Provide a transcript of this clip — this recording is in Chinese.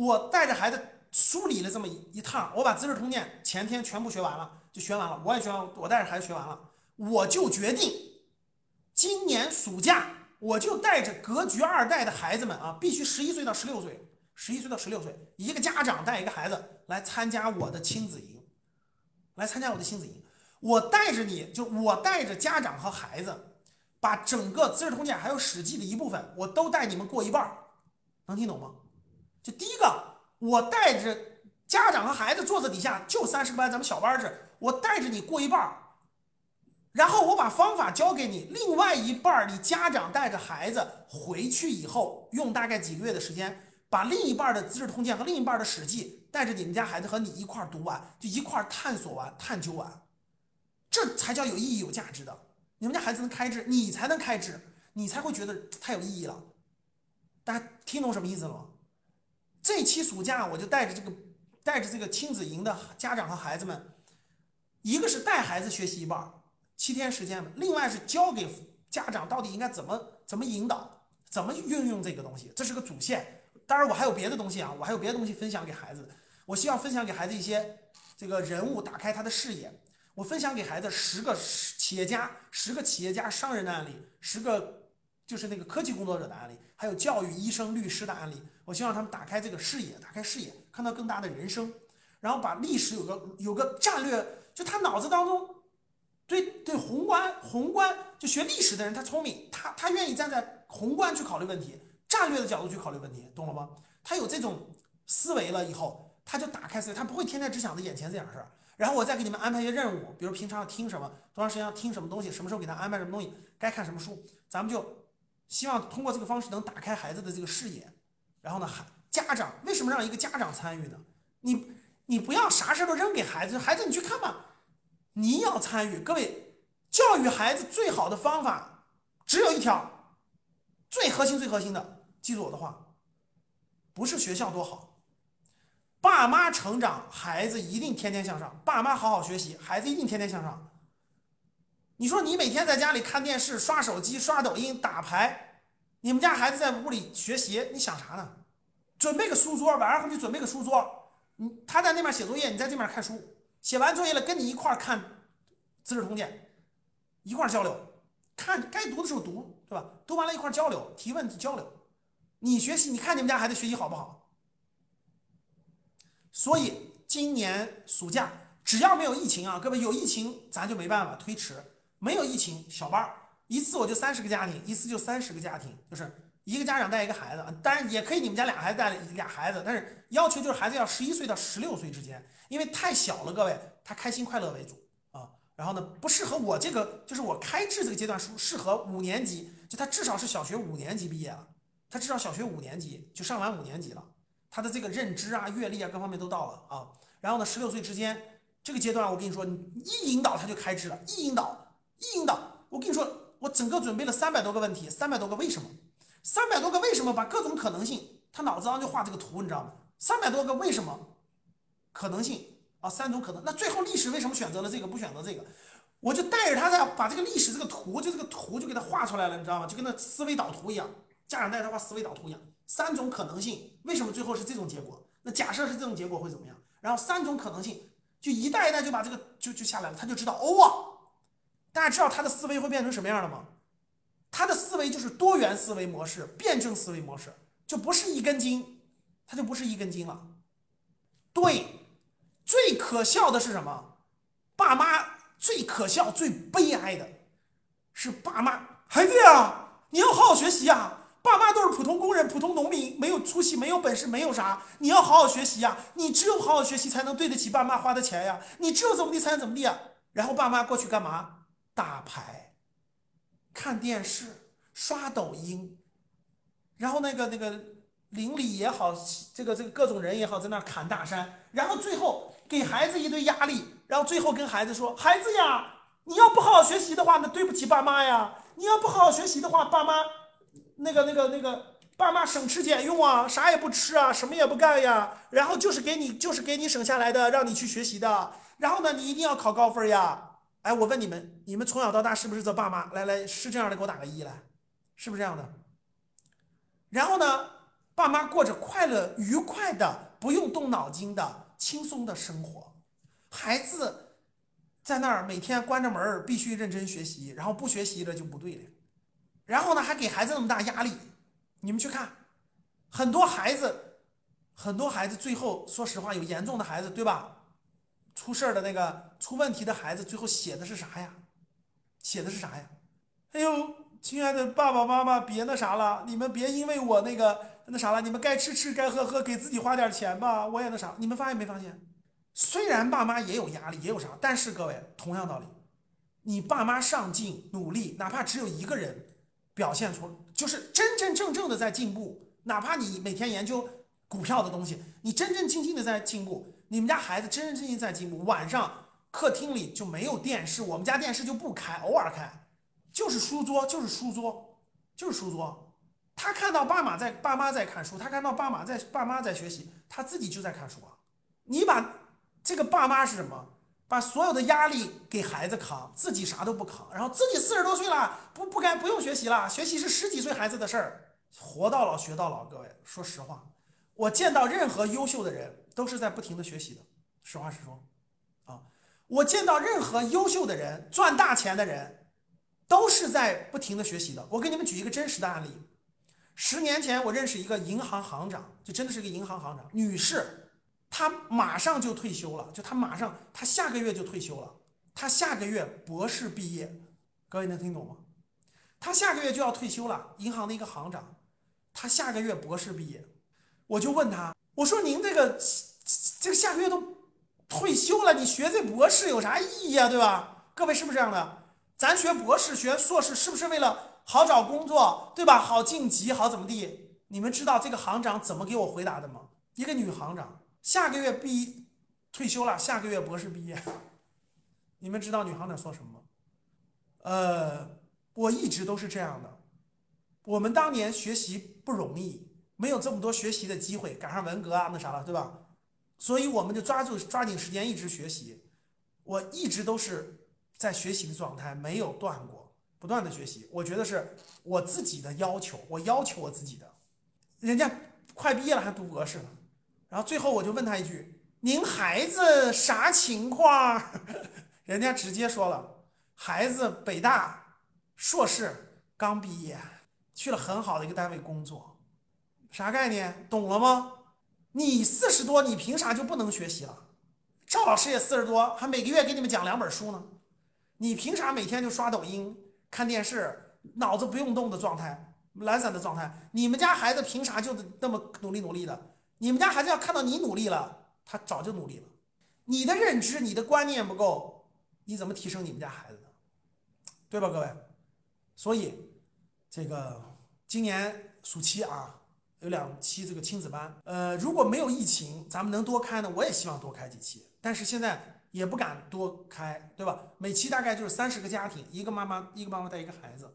我带着孩子梳理了这么一一趟，我把《资治通鉴》前天全部学完了，就学完了，我也学完，我带着孩子学完了，我就决定今年暑假我就带着格局二代的孩子们啊，必须十一岁到十六岁，十一岁到十六岁，一个家长带一个孩子来参加我的亲子营，来参加我的亲子营。我带着你就我带着家长和孩子，把整个《资治通鉴》还有《史记》的一部分，我都带你们过一半能听懂吗？就第一个，我带着家长和孩子坐在底下，就三十个班，咱们小班制，我带着你过一半儿然后我把方法教给你，另外一半儿你家长带着孩子回去以后，用大概几个月的时间，把另一半的《资治通鉴》和另一半的《史记》带着你们家孩子和你一块儿读完，就一块儿探索完、探究完。这才叫有意义、有价值的。你们家孩子能开智，你才能开智，你才会觉得太有意义了。大家听懂什么意思了吗？这期暑假我就带着这个带着这个亲子营的家长和孩子们，一个是带孩子学习一半，七天时间另外是教给家长到底应该怎么怎么引导，怎么运用这个东西，这是个主线。当然我还有别的东西啊，我还有别的东西分享给孩子。我希望分享给孩子一些这个人物，打开他的视野。我分享给孩子十个企业家、十个企业家商人的案例，十个就是那个科技工作者的案例，还有教育、医生、律师的案例。我希望他们打开这个视野，打开视野，看到更大的人生，然后把历史有个有个战略，就他脑子当中对对宏观宏观，就学历史的人他聪明，他他愿意站在宏观去考虑问题，战略的角度去考虑问题，懂了吗？他有这种思维了以后，他就打开思维，他不会天天只想着眼前这点事儿。然后我再给你们安排一些任务，比如平常要听什么，多长时间要听什么东西，什么时候给他安排什么东西，该看什么书，咱们就希望通过这个方式能打开孩子的这个视野。然后呢，孩家长为什么让一个家长参与呢？你你不要啥事都扔给孩子，孩子你去看吧，你要参与。各位，教育孩子最好的方法只有一条，最核心最核心的，记住我的话，不是学校多好。爸妈成长，孩子一定天天向上；爸妈好好学习，孩子一定天天向上。你说你每天在家里看电视、刷手机、刷抖音、打牌，你们家孩子在屋里学习，你想啥呢？准备个书桌，晚上回去准备个书桌，你他在那边写作业，你在这边看书，写完作业了跟你一块看《资治通鉴》，一块交流，看该读的时候读，对吧？读完了一块交流，提问题交流。你学习，你看你们家孩子学习好不好？所以今年暑假只要没有疫情啊，各位有疫情咱就没办法推迟。没有疫情，小班儿一次我就三十个家庭，一次就三十个家庭，就是一个家长带一个孩子。当然也可以你们家俩孩子带俩孩子，但是要求就是孩子要十一岁到十六岁之间，因为太小了，各位他开心快乐为主啊。然后呢，不适合我这个，就是我开智这个阶段适适合五年级，就他至少是小学五年级毕业了，他至少小学五年级就上完五年级了。他的这个认知啊、阅历啊，各方面都到了啊。然后呢，十六岁之间这个阶段，我跟你说，你一引导他就开智了，一引导，一引导。我跟你说，我整个准备了三百多个问题，三百多个为什么，三百多个为什么，把各种可能性，他脑子上就画这个图，你知道吗？三百多个为什么，可能性啊，三种可能。那最后历史为什么选择了这个，不选择这个？我就带着他在把这个历史这个图，就这个图就给他画出来了，你知道吗？就跟那思维导图一样，家长带着他画思维导图一样。三种可能性，为什么最后是这种结果？那假设是这种结果会怎么样？然后三种可能性，就一代一代就把这个就就下来了，他就知道哦，大家知道他的思维会变成什么样的吗？他的思维就是多元思维模式、辩证思维模式，就不是一根筋，他就不是一根筋了。对，最可笑的是什么？爸妈最可笑、最悲哀的是爸妈，孩子呀，你要好好学习呀。爸妈都是普通工人、普通农民，没有出息、没有本事、没有啥。你要好好学习呀！你只有好好学习，才能对得起爸妈花的钱呀！你只有怎么地才能怎么地啊？然后爸妈过去干嘛？打牌、看电视、刷抖音，然后那个那个邻里也好，这个这个各种人也好，在那侃大山，然后最后给孩子一堆压力，然后最后跟孩子说：“孩子呀，你要不好好学习的话，那对不起爸妈呀！你要不好好学习的话，爸妈……”那个、那个、那个，爸妈省吃俭用啊，啥也不吃啊，什么也不干呀，然后就是给你，就是给你省下来的，让你去学习的。然后呢，你一定要考高分呀！哎，我问你们，你们从小到大是不是这爸妈？来来，是这样的，给我打个一来，是不是这样的？然后呢，爸妈过着快乐、愉快的、不用动脑筋的轻松的生活，孩子在那儿每天关着门儿，必须认真学习，然后不学习了就不对了。然后呢，还给孩子那么大压力，你们去看，很多孩子，很多孩子最后，说实话，有严重的孩子，对吧？出事儿的那个出问题的孩子，最后写的是啥呀？写的是啥呀？哎呦，亲爱的爸爸妈妈，别那啥了，你们别因为我那个那啥了，你们该吃吃，该喝喝，给自己花点钱吧。我也那啥，你们发现没发现？虽然爸妈也有压力，也有啥，但是各位，同样道理，你爸妈上进努力，哪怕只有一个人。表现出就是真真正正的在进步，哪怕你每天研究股票的东西，你真真正正的在进步。你们家孩子真真正正在进步。晚上客厅里就没有电视，我们家电视就不开，偶尔开，就是书桌，就是书桌，就是书桌。他看到爸妈在，爸妈在看书，他看到爸妈在，爸妈在学习，他自己就在看书啊。你把这个爸妈是什么？把所有的压力给孩子扛，自己啥都不扛，然后自己四十多岁了，不不该不用学习了，学习是十几岁孩子的事儿，活到老学到老。各位，说实话，我见到任何优秀的人都是在不停的学习的，实话实说，啊，我见到任何优秀的人赚大钱的人，都是在不停的学习的。我给你们举一个真实的案例，十年前我认识一个银行行长，就真的是一个银行行长女士。她马上就退休了，就她马上，她下个月就退休了。她下个月博士毕业，各位能听懂吗？她下个月就要退休了，银行的一个行长，她下个月博士毕业。我就问她，我说您这个这个下个月都退休了，你学这博士有啥意义啊？对吧？各位是不是这样的？咱学博士、学硕士是不是为了好找工作，对吧？好晋级，好怎么地？你们知道这个行长怎么给我回答的吗？一个女行长。下个月毕退休了，下个月博士毕业。你们知道女行长说什么吗？呃，我一直都是这样的。我们当年学习不容易，没有这么多学习的机会，赶上文革啊，那啥了，对吧？所以我们就抓住抓紧时间一直学习。我一直都是在学习的状态，没有断过，不断的学习。我觉得是我自己的要求，我要求我自己的。人家快毕业了还读博士呢。然后最后我就问他一句：“您孩子啥情况？” 人家直接说了：“孩子北大硕士刚毕业，去了很好的一个单位工作。”啥概念？懂了吗？你四十多，你凭啥就不能学习了？赵老师也四十多，还每个月给你们讲两本书呢。你凭啥每天就刷抖音、看电视，脑子不用动的状态、懒散的状态？你们家孩子凭啥就那么努力努力的？你们家孩子要看到你努力了，他早就努力了。你的认知、你的观念不够，你怎么提升你们家孩子呢？对吧，各位？所以，这个今年暑期啊，有两期这个亲子班。呃，如果没有疫情，咱们能多开呢，我也希望多开几期。但是现在也不敢多开，对吧？每期大概就是三十个家庭，一个妈妈，一个妈妈带一个孩子。